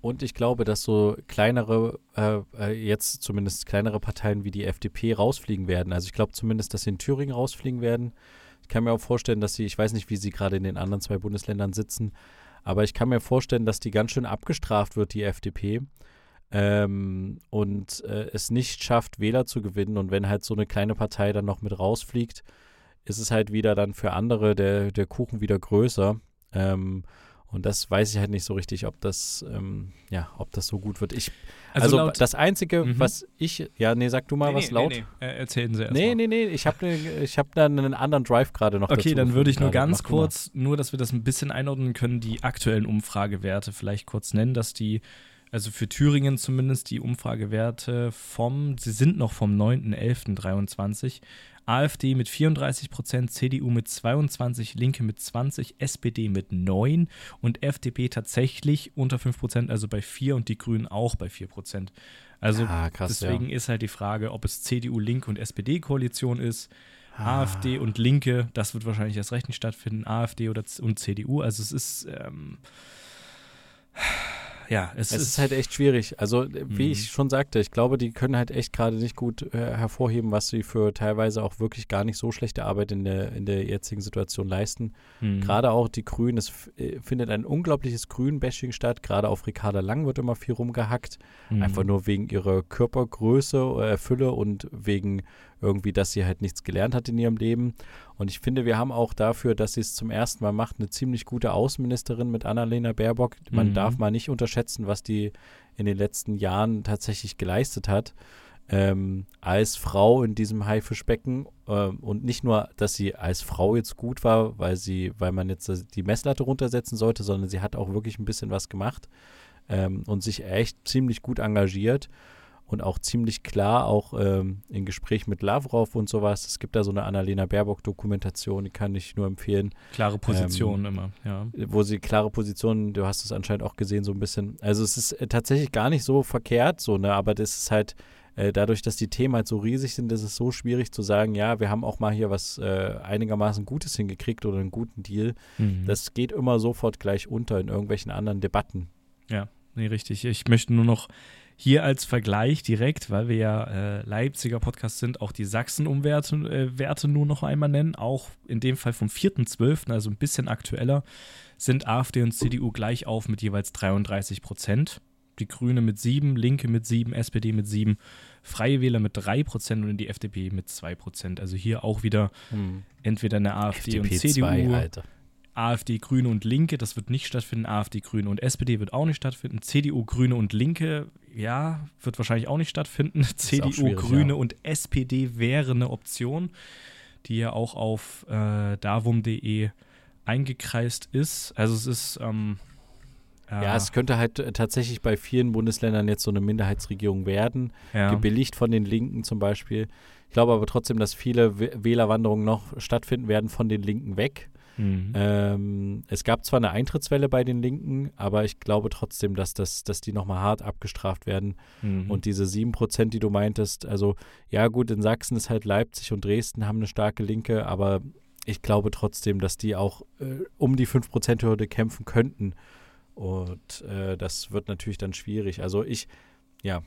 [SPEAKER 1] Und ich glaube, dass so kleinere, äh, äh, jetzt zumindest kleinere Parteien wie die FDP rausfliegen werden. Also ich glaube zumindest, dass sie in Thüringen rausfliegen werden. Ich kann mir auch vorstellen, dass sie, ich weiß nicht, wie sie gerade in den anderen zwei Bundesländern sitzen, aber ich kann mir vorstellen, dass die ganz schön abgestraft wird, die FDP. Ähm, und äh, es nicht schafft, Wähler zu gewinnen. Und wenn halt so eine kleine Partei dann noch mit rausfliegt, ist es halt wieder dann für andere der, der Kuchen wieder größer. Ähm, und das weiß ich halt nicht so richtig, ob das, ähm, ja, ob das so gut wird. Ich, also,
[SPEAKER 2] laut-
[SPEAKER 1] das Einzige,
[SPEAKER 2] Mhm.
[SPEAKER 1] was ich, ja, nee, sag du mal was laut.
[SPEAKER 2] Nee, nee. Äh, erzählen Sie erst
[SPEAKER 1] Nee,
[SPEAKER 2] mal.
[SPEAKER 1] nee, nee, ich habe ich hab da einen anderen Drive gerade noch
[SPEAKER 2] Okay, dann würde ich nur ganz
[SPEAKER 1] gerade. Mach
[SPEAKER 2] kurz, nur dass wir das ein bisschen einordnen können, die aktuellen Umfragewerte vielleicht kurz nennen, dass die, also für Thüringen zumindest die Umfragewerte vom, sie sind noch vom 9.11.23, AfD mit 34 Prozent, CDU mit 22, Linke mit 20, SPD mit 9 und FDP tatsächlich unter 5 Prozent, also bei 4 und die Grünen auch bei 4 Prozent. Also
[SPEAKER 1] ah, krass,
[SPEAKER 2] deswegen ist halt die Frage, ob es CDU, Linke und SPD-Koalition ist.
[SPEAKER 1] Ah.
[SPEAKER 2] AfD und Linke, das wird wahrscheinlich erst recht nicht stattfinden, AfD oder, und CDU. Also es ist, ähm, ja, es,
[SPEAKER 1] Es ist halt echt schwierig. Also, äh, wie
[SPEAKER 2] Mhm.
[SPEAKER 1] ich schon sagte, ich glaube, die können halt echt gerade nicht gut äh, hervorheben, was sie für teilweise auch wirklich gar nicht so schlechte Arbeit in der, in der jetzigen Situation leisten.
[SPEAKER 2] Mhm.
[SPEAKER 1] Gerade auch die Grünen, es äh, findet ein unglaubliches Grün-Bashing statt. Gerade auf Ricarda Lang wird immer viel rumgehackt.
[SPEAKER 2] Mhm.
[SPEAKER 1] Einfach nur wegen ihrer Körpergröße, äh, Fülle und wegen irgendwie, dass sie halt nichts gelernt hat in ihrem Leben. Und ich finde, wir haben auch dafür, dass sie es zum ersten Mal macht, eine ziemlich gute Außenministerin mit Annalena Baerbock. Man
[SPEAKER 2] Mhm.
[SPEAKER 1] darf mal nicht unterschätzen, was die in den letzten Jahren tatsächlich geleistet hat. Ähm, als Frau in diesem Haifischbecken ähm, und nicht nur, dass sie als Frau jetzt gut war, weil sie, weil man jetzt die Messlatte runtersetzen sollte, sondern sie hat auch wirklich ein bisschen was gemacht ähm, und sich echt ziemlich gut engagiert und auch ziemlich klar, auch ähm, in Gespräch mit Lavrov und sowas. Es gibt da so eine Annalena Baerbock-Dokumentation, die kann ich nur empfehlen,
[SPEAKER 2] Klare Position
[SPEAKER 1] ähm,
[SPEAKER 2] immer, ja.
[SPEAKER 1] wo sie klare Positionen, du hast es anscheinend auch gesehen, so ein bisschen. Also es ist äh, tatsächlich gar nicht so verkehrt, so, ne, aber das ist halt, äh, dadurch, dass die Themen halt so riesig sind, ist es so schwierig zu sagen, ja, wir haben auch mal hier was äh, einigermaßen Gutes hingekriegt oder einen guten Deal.
[SPEAKER 2] Mhm.
[SPEAKER 1] Das geht immer sofort gleich unter in irgendwelchen anderen Debatten.
[SPEAKER 2] Nee, richtig. Ich möchte nur noch Hier als Vergleich direkt, weil wir ja äh, Leipziger Podcast sind, auch die Sachsen-Umwerte äh, Werte nur noch einmal nennen. Auch in dem Fall vom 4.12., also ein bisschen aktueller, sind AfD und CDU gleich auf mit jeweils 33 Prozent. Die Grüne mit 7, Linke mit 7, SPD mit 7, Freie Wähler mit 3 Prozent und die FDP mit 2 Prozent. Also hier auch wieder hm. entweder eine AfD FDP und CDU. 2, Alter. AfD, Grüne und Linke, das wird nicht stattfinden. AfD, Grüne und SPD wird auch nicht stattfinden. CDU, Grüne und Linke, ja, wird wahrscheinlich auch nicht stattfinden. CDU, Grüne ja. und SPD wäre eine Option, die ja auch auf äh, davum.de eingekreist ist. Also es ist. Ähm,
[SPEAKER 1] äh, ja, es könnte halt äh, tatsächlich bei vielen Bundesländern jetzt so eine Minderheitsregierung werden, ja. gebilligt von den Linken zum Beispiel. Ich glaube aber trotzdem, dass viele Wählerwanderungen noch stattfinden werden von den Linken weg. Mhm. Ähm, es gab zwar eine Eintrittswelle bei den Linken, aber ich glaube trotzdem, dass, das, dass die nochmal hart abgestraft werden. Mhm. Und diese 7%, die du meintest, also ja gut, in Sachsen ist halt Leipzig und Dresden haben eine starke Linke, aber ich glaube trotzdem, dass die auch äh, um die 5%-Hürde kämpfen könnten. Und äh, das wird natürlich dann schwierig. Also ich, ja,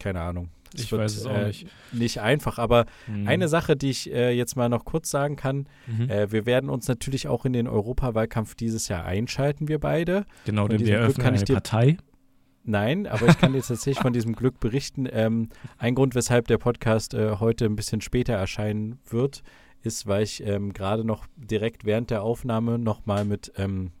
[SPEAKER 1] keine Ahnung.
[SPEAKER 2] Das ich wird, weiß es auch
[SPEAKER 1] äh,
[SPEAKER 2] nicht.
[SPEAKER 1] Nicht einfach, aber mhm. eine Sache, die ich äh, jetzt mal noch kurz sagen kann, mhm. äh, wir werden uns natürlich auch in den Europawahlkampf dieses Jahr einschalten, wir beide.
[SPEAKER 2] Genau, denn wir eröffnen kann eine dir, Partei.
[SPEAKER 1] Nein, aber ich kann dir tatsächlich von diesem Glück berichten. Ähm, ein Grund, weshalb der Podcast äh, heute ein bisschen später erscheinen wird, ist, weil ich ähm, gerade noch direkt während der Aufnahme nochmal mit ähm,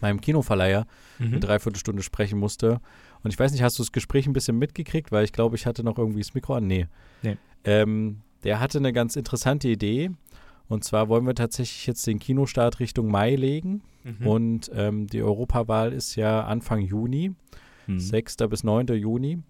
[SPEAKER 1] meinem Kinoverleiher mhm. eine Dreiviertelstunde sprechen musste. Und ich weiß nicht, hast du das Gespräch ein bisschen mitgekriegt? Weil ich glaube, ich hatte noch irgendwie das Mikro an. Nee. nee. Ähm, der hatte eine ganz interessante Idee. Und zwar wollen wir tatsächlich jetzt den Kinostart Richtung Mai legen. Mhm. Und ähm, die Europawahl ist ja Anfang Juni, mhm. 6. bis 9. Juni.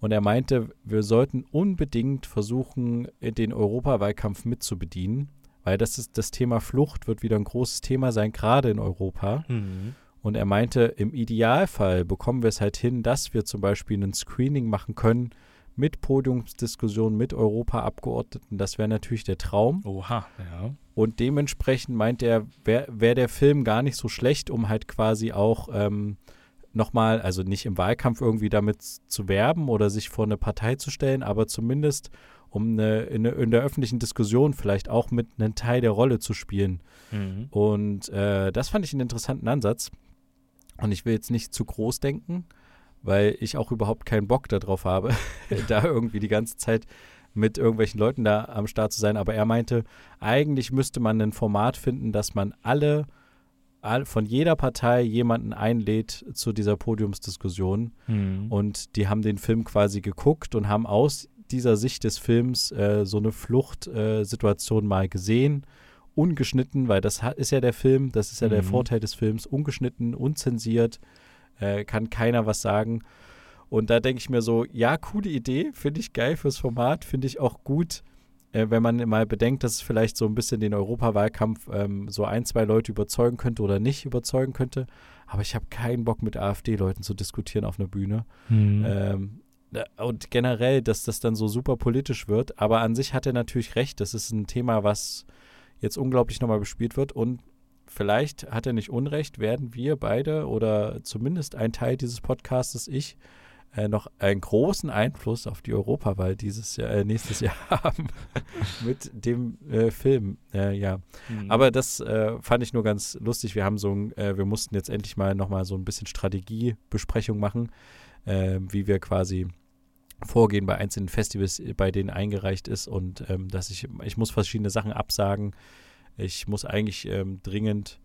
[SPEAKER 1] Und er meinte, wir sollten unbedingt versuchen, den Europawahlkampf mitzubedienen, weil das ist das Thema Flucht wird wieder ein großes Thema sein, gerade in Europa. Mhm. Und er meinte, im Idealfall bekommen wir es halt hin, dass wir zum Beispiel ein Screening machen können mit Podiumsdiskussionen mit Europaabgeordneten. Das wäre natürlich der Traum.
[SPEAKER 2] Oha, ja.
[SPEAKER 1] Und dementsprechend meint er, wäre wär der Film gar nicht so schlecht, um halt quasi auch ähm, nochmal, also nicht im Wahlkampf irgendwie damit zu werben oder sich vor eine Partei zu stellen, aber zumindest um eine, in, in, der öffentlichen Diskussion vielleicht auch mit einem Teil der Rolle zu spielen. Mhm. Und äh, das fand ich einen interessanten Ansatz. Und ich will jetzt nicht zu groß denken, weil ich auch überhaupt keinen Bock darauf habe, da irgendwie die ganze Zeit mit irgendwelchen Leuten da am Start zu sein. Aber er meinte, eigentlich müsste man ein Format finden, dass man alle, all, von jeder Partei jemanden einlädt zu dieser Podiumsdiskussion. Mhm. Und die haben den Film quasi geguckt und haben aus dieser Sicht des Films äh, so eine Fluchtsituation äh, mal gesehen ungeschnitten, weil das ist ja der Film, das ist ja mhm. der Vorteil des Films, ungeschnitten, unzensiert, äh, kann keiner was sagen. Und da denke ich mir so, ja, coole Idee, finde ich geil fürs Format, finde ich auch gut, äh, wenn man mal bedenkt, dass es vielleicht so ein bisschen den Europawahlkampf ähm, so ein, zwei Leute überzeugen könnte oder nicht überzeugen könnte. Aber ich habe keinen Bock mit AfD-Leuten zu diskutieren auf einer Bühne. Mhm. Ähm, und generell, dass das dann so super politisch wird. Aber an sich hat er natürlich recht. Das ist ein Thema, was jetzt unglaublich nochmal bespielt wird. Und vielleicht hat er nicht Unrecht, werden wir beide oder zumindest ein Teil dieses Podcastes, ich, äh, noch einen großen Einfluss auf die Europawahl dieses Jahr, äh, nächstes Jahr haben mit dem äh, Film. Äh, ja, mhm. aber das äh, fand ich nur ganz lustig. Wir haben so, ein, äh, wir mussten jetzt endlich mal nochmal so ein bisschen Strategiebesprechung machen, wie wir quasi Vorgehen bei einzelnen Festivals, bei denen eingereicht ist und ähm, dass ich, ich muss verschiedene Sachen absagen. Ich muss eigentlich ähm, dringend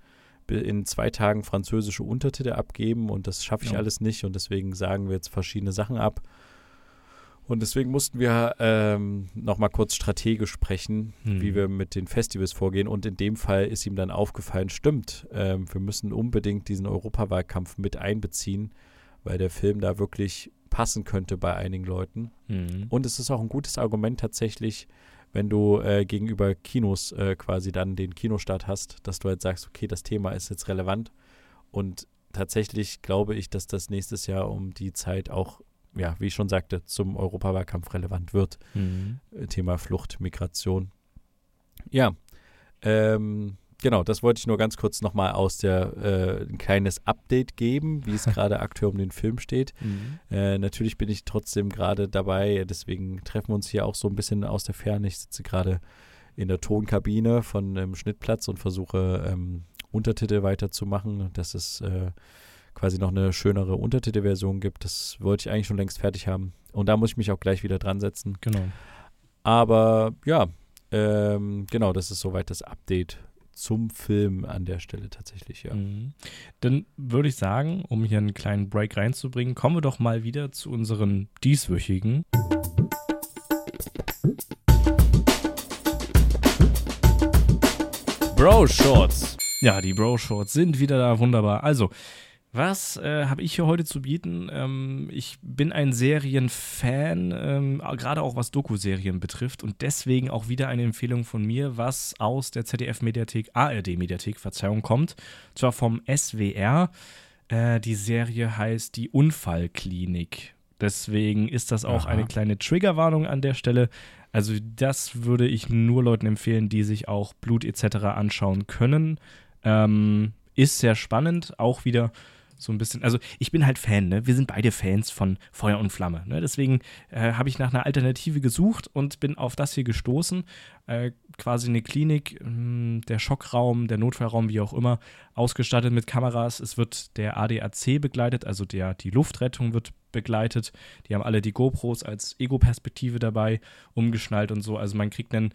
[SPEAKER 1] in zwei Tagen französische Untertitel abgeben und das schaffe ich ja. alles nicht und deswegen sagen wir jetzt verschiedene Sachen ab. Und deswegen mussten wir ähm, nochmal kurz strategisch sprechen, hm. wie wir mit den Festivals vorgehen. Und in dem Fall ist ihm dann aufgefallen, stimmt, ähm, wir müssen unbedingt diesen Europawahlkampf mit einbeziehen, weil der Film da wirklich passen könnte bei einigen Leuten. Mhm. Und es ist auch ein gutes Argument tatsächlich, wenn du äh, gegenüber Kinos äh, quasi dann den Kinostart hast, dass du halt sagst, okay, das Thema ist jetzt relevant. Und tatsächlich glaube ich, dass das nächstes Jahr um die Zeit auch, ja, wie ich schon sagte, zum Europawahlkampf relevant wird. Mhm. Äh, Thema Flucht, Migration. Ja, ähm, genau, das wollte ich nur ganz kurz nochmal aus der, äh, ein kleines Update geben, wie es gerade aktuell um den Film steht. Mhm. Äh, natürlich bin ich trotzdem gerade dabei, deswegen treffen wir uns hier auch so ein bisschen aus der Ferne. Ich sitze gerade in der Tonkabine von ähm, Schnittplatz und versuche ähm, Untertitel weiterzumachen, dass es äh, quasi noch eine schönere Untertitelversion gibt. Das wollte ich eigentlich schon längst fertig haben. Und da muss ich mich auch gleich wieder dran setzen.
[SPEAKER 2] Genau.
[SPEAKER 1] Aber ja, ähm, genau, das ist soweit das Update zum Film an der Stelle tatsächlich, ja. Mhm.
[SPEAKER 2] Dann würde ich sagen, um hier einen kleinen Break reinzubringen, kommen wir doch mal wieder zu unseren dieswöchigen. Bro Shorts. Ja, die Bro Shorts sind wieder da, wunderbar. Also, was äh, habe ich hier heute zu bieten? Ähm, ich bin ein Serienfan, ähm, gerade auch was Doku-Serien betrifft und deswegen auch wieder eine Empfehlung von mir, was aus der ZDF-Mediathek, ARD-Mediathek, Verzeihung, kommt. Zwar vom SWR. Äh, die Serie heißt Die Unfallklinik. Deswegen ist das auch Aha. eine kleine Triggerwarnung an der Stelle. Also das würde ich nur Leuten empfehlen, die sich auch Blut etc. anschauen können. Ähm, ist sehr spannend, auch wieder so ein bisschen, also ich bin halt Fan, ne? Wir sind beide Fans von Feuer und Flamme, ne? Deswegen äh, habe ich nach einer Alternative gesucht und bin auf das hier gestoßen. Äh, quasi eine Klinik, mh, hm, der Schockraum, der Notfallraum, wie auch immer, ausgestattet mit Kameras. Es wird der ADAC begleitet, also der, die Luftrettung wird begleitet. Die haben alle die GoPros als Ego-Perspektive dabei, umgeschnallt und so. Also man kriegt einen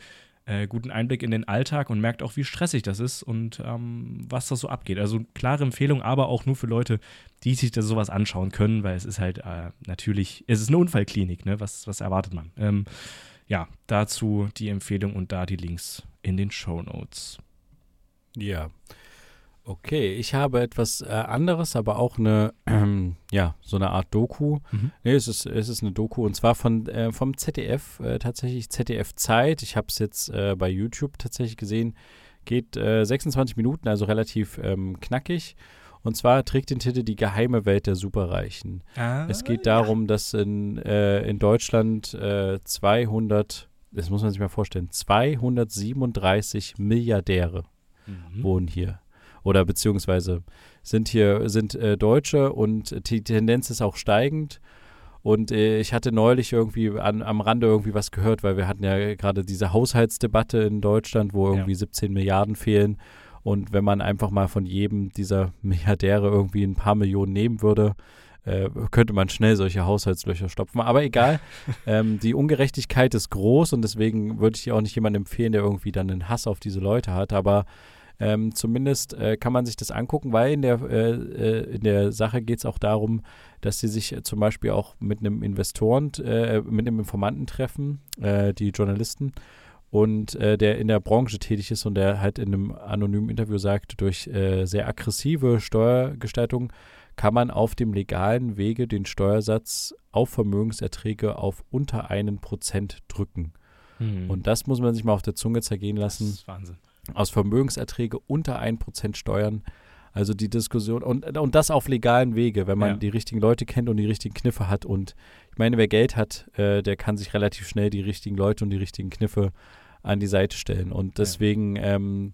[SPEAKER 2] äh, guten Einblick in den Alltag und merkt auch, wie stressig das ist und ähm, was da so abgeht. Also klare Empfehlung, aber auch nur für Leute, die sich da sowas anschauen können, weil es ist halt äh, natürlich, es ist eine Unfallklinik, ne? Was, was erwartet man? Ähm, ja, dazu die Empfehlung und da die Links in den Show Notes.
[SPEAKER 1] Ja. Okay, ich habe etwas äh, anderes, aber auch eine, ähm, ja, so eine Art Doku. Mhm. Nee, es ist, es ist eine Doku und zwar von, äh, vom ZDF, äh, tatsächlich ZDF Zeit. Ich habe es jetzt äh, bei YouTube tatsächlich gesehen. Geht 26 äh, Minuten, also relativ ähm, knackig. Und zwar trägt den Titel Die geheime Welt der Superreichen. Ah, es geht darum, dass in, äh, in Deutschland 200, das muss man sich mal vorstellen, 237 Milliardäre mhm. wohnen hier oder beziehungsweise sind hier sind äh, Deutsche und die Tendenz ist auch steigend. Und äh, ich hatte neulich irgendwie an, am Rande irgendwie was gehört, weil wir hatten ja gerade diese Haushaltsdebatte in Deutschland, wo irgendwie ja. 17 Milliarden fehlen. Und wenn man einfach mal von jedem dieser Milliardäre irgendwie ein paar Millionen nehmen würde, äh, könnte man schnell solche Haushaltslöcher stopfen. Aber egal, ähm, die Ungerechtigkeit ist groß und deswegen würde ich auch nicht jemandem empfehlen, der irgendwie dann einen Hass auf diese Leute hat. Aber ähm, zumindest äh, kann man sich das angucken, weil in der, äh, äh in der Sache geht es auch darum, dass sie sich äh, zum Beispiel auch mit einem Investoren, äh, mit einem Informanten treffen, äh, die Journalisten, und der in der Branche tätig ist und der halt in einem anonymen Interview sagt, durch sehr aggressive Steuergestaltung kann man auf dem legalen Wege den Steuersatz auf Vermögenserträge auf unter einen Prozent drücken. Hm. Und das muss man sich mal auf der Zunge zergehen lassen. Das ist Wahnsinn aus Vermögenserträge unter 1% Steuern. Also die Diskussion und, und das auf legalen Wege, wenn man ja. die richtigen Leute kennt und die richtigen Kniffe hat. Und ich meine, wer Geld hat, äh, der kann sich relativ schnell die richtigen Leute und die richtigen Kniffe an die Seite stellen. Und deswegen, ja. ähm,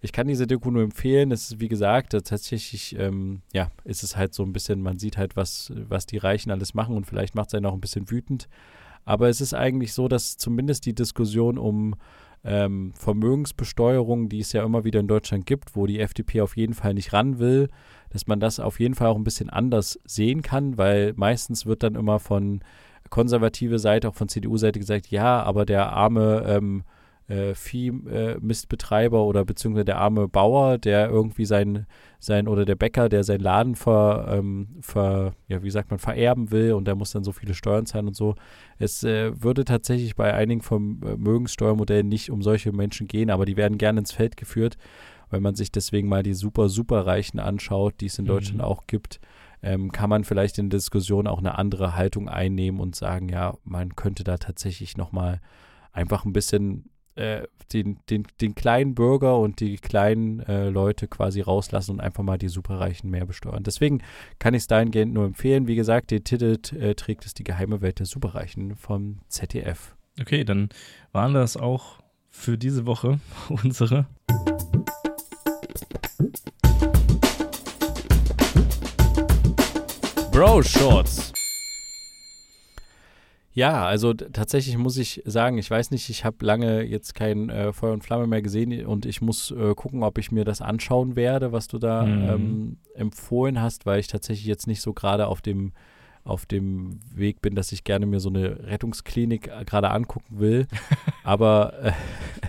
[SPEAKER 1] ich kann diese Doku nur empfehlen. Es ist, wie gesagt, tatsächlich, ähm, ja, ist es halt so ein bisschen, man sieht halt, was, was die Reichen alles machen und vielleicht macht es einen auch ein bisschen wütend. Aber es ist eigentlich so, dass zumindest die Diskussion um ähm, Vermögensbesteuerung, die es ja immer wieder in Deutschland gibt, wo die FDP auf jeden Fall nicht ran will, dass man das auf jeden Fall auch ein bisschen anders sehen kann, weil meistens wird dann immer von konservative Seite, auch von CDU-Seite gesagt, ja, aber der arme ähm, äh, Viehmistbetreiber äh, oder beziehungsweise der arme Bauer, der irgendwie sein, sein oder der Bäcker, der seinen Laden ver, ähm, ver, ja, wie sagt man, vererben will und der muss dann so viele Steuern zahlen und so. Es äh, würde tatsächlich bei einigen Vermögenssteuermodellen nicht um solche Menschen gehen, aber die werden gerne ins Feld geführt, wenn man sich deswegen mal die super, super Reichen anschaut, die es in mhm. Deutschland auch gibt. Ähm, kann man vielleicht in der Diskussion auch eine andere Haltung einnehmen und sagen, ja, man könnte da tatsächlich nochmal einfach ein bisschen äh, den, den, den kleinen Bürger und die kleinen äh, Leute quasi rauslassen und einfach mal die Superreichen mehr besteuern. Deswegen kann ich es dahingehend nur empfehlen. Wie gesagt, den Titel äh, trägt es die geheime Welt der Superreichen vom ZDF.
[SPEAKER 2] Okay, dann waren das auch für diese Woche unsere
[SPEAKER 1] Bro Shorts. Ja, also tatsächlich muss ich sagen, ich weiß nicht, ich habe lange jetzt kein äh, Feuer und Flamme mehr gesehen und ich muss äh, gucken, ob ich mir das anschauen werde, was du da mhm. ähm, empfohlen hast, weil ich tatsächlich jetzt nicht so gerade auf dem auf dem Weg bin, dass ich gerne mir so eine Rettungsklinik äh, gerade angucken will. Aber äh,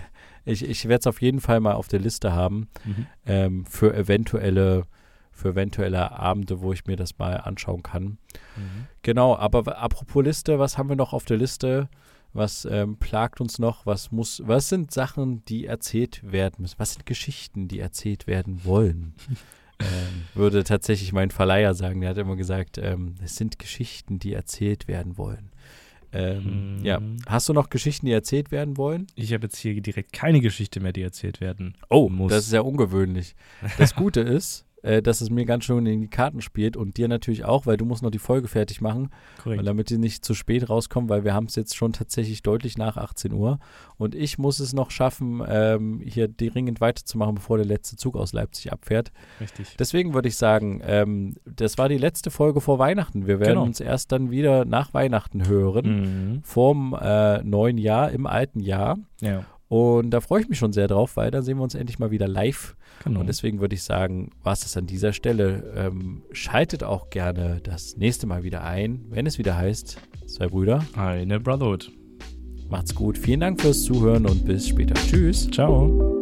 [SPEAKER 1] ich, ich werde es auf jeden Fall mal auf der Liste haben mhm. ähm, für eventuelle für eventuelle Abende, wo ich mir das mal anschauen kann. Mhm. Genau, aber apropos Liste, was haben wir noch auf der Liste? Was ähm, plagt uns noch? Was muss, was sind Sachen, die erzählt werden müssen? Was sind Geschichten, die erzählt werden wollen? ähm, würde tatsächlich mein Verleiher sagen. Der hat immer gesagt, ähm, es sind Geschichten, die erzählt werden wollen. Ähm, mhm. Ja, hast du noch Geschichten, die erzählt werden wollen?
[SPEAKER 2] Ich habe jetzt hier direkt keine Geschichte mehr, die erzählt werden
[SPEAKER 1] oh, muss. Das ist ja ungewöhnlich. Das Gute ist, äh, dass es mir ganz schön in die Karten spielt und dir natürlich auch, weil du musst noch die Folge fertig machen, Korrekt. damit die nicht zu spät rauskommen, weil wir haben es jetzt schon tatsächlich deutlich nach 18 Uhr und ich muss es noch schaffen, ähm, hier dringend weiterzumachen, bevor der letzte Zug aus Leipzig abfährt.
[SPEAKER 2] Richtig.
[SPEAKER 1] Deswegen würde ich sagen, ähm, das war die letzte Folge vor Weihnachten. Wir werden genau. uns erst dann wieder nach Weihnachten hören, mhm. vorm äh, neuen Jahr, im alten Jahr.
[SPEAKER 2] Ja.
[SPEAKER 1] Und da freue ich mich schon sehr drauf, weil dann sehen wir uns endlich mal wieder live. Genau. Und deswegen würde ich sagen, war es das an dieser Stelle. Ähm, schaltet auch gerne das nächste Mal wieder ein, wenn es wieder heißt, zwei Brüder.
[SPEAKER 2] Eine Brotherhood.
[SPEAKER 1] Macht's gut. Vielen Dank fürs Zuhören und bis später. Tschüss.
[SPEAKER 2] Ciao.